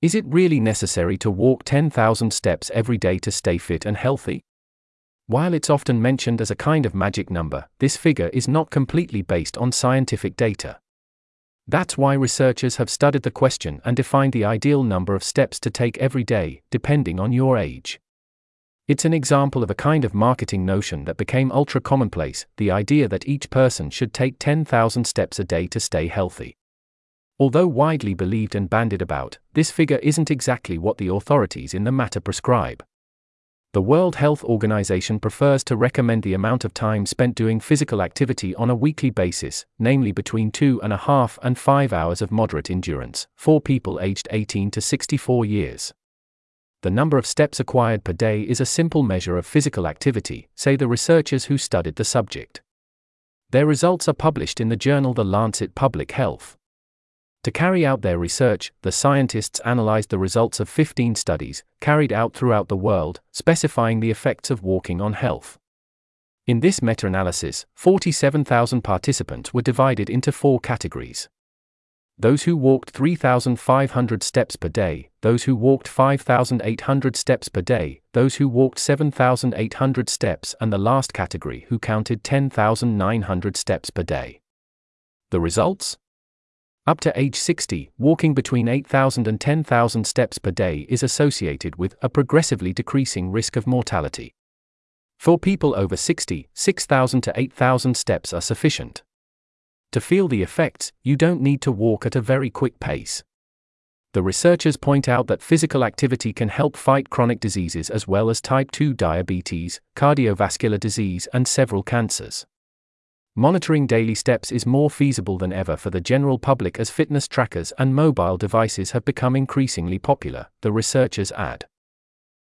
Is it really necessary to walk 10,000 steps every day to stay fit and healthy? While it's often mentioned as a kind of magic number, this figure is not completely based on scientific data. That's why researchers have studied the question and defined the ideal number of steps to take every day, depending on your age. It's an example of a kind of marketing notion that became ultra commonplace the idea that each person should take 10,000 steps a day to stay healthy. Although widely believed and bandied about, this figure isn't exactly what the authorities in the matter prescribe. The World Health Organization prefers to recommend the amount of time spent doing physical activity on a weekly basis, namely between two and a half and five hours of moderate endurance, for people aged 18 to 64 years. The number of steps acquired per day is a simple measure of physical activity, say the researchers who studied the subject. Their results are published in the journal The Lancet Public Health. To carry out their research, the scientists analyzed the results of 15 studies, carried out throughout the world, specifying the effects of walking on health. In this meta analysis, 47,000 participants were divided into four categories those who walked 3,500 steps per day, those who walked 5,800 steps per day, those who walked 7,800 steps, and the last category who counted 10,900 steps per day. The results? Up to age 60, walking between 8,000 and 10,000 steps per day is associated with a progressively decreasing risk of mortality. For people over 60, 6,000 to 8,000 steps are sufficient. To feel the effects, you don't need to walk at a very quick pace. The researchers point out that physical activity can help fight chronic diseases as well as type 2 diabetes, cardiovascular disease, and several cancers. Monitoring daily steps is more feasible than ever for the general public as fitness trackers and mobile devices have become increasingly popular, the researchers add.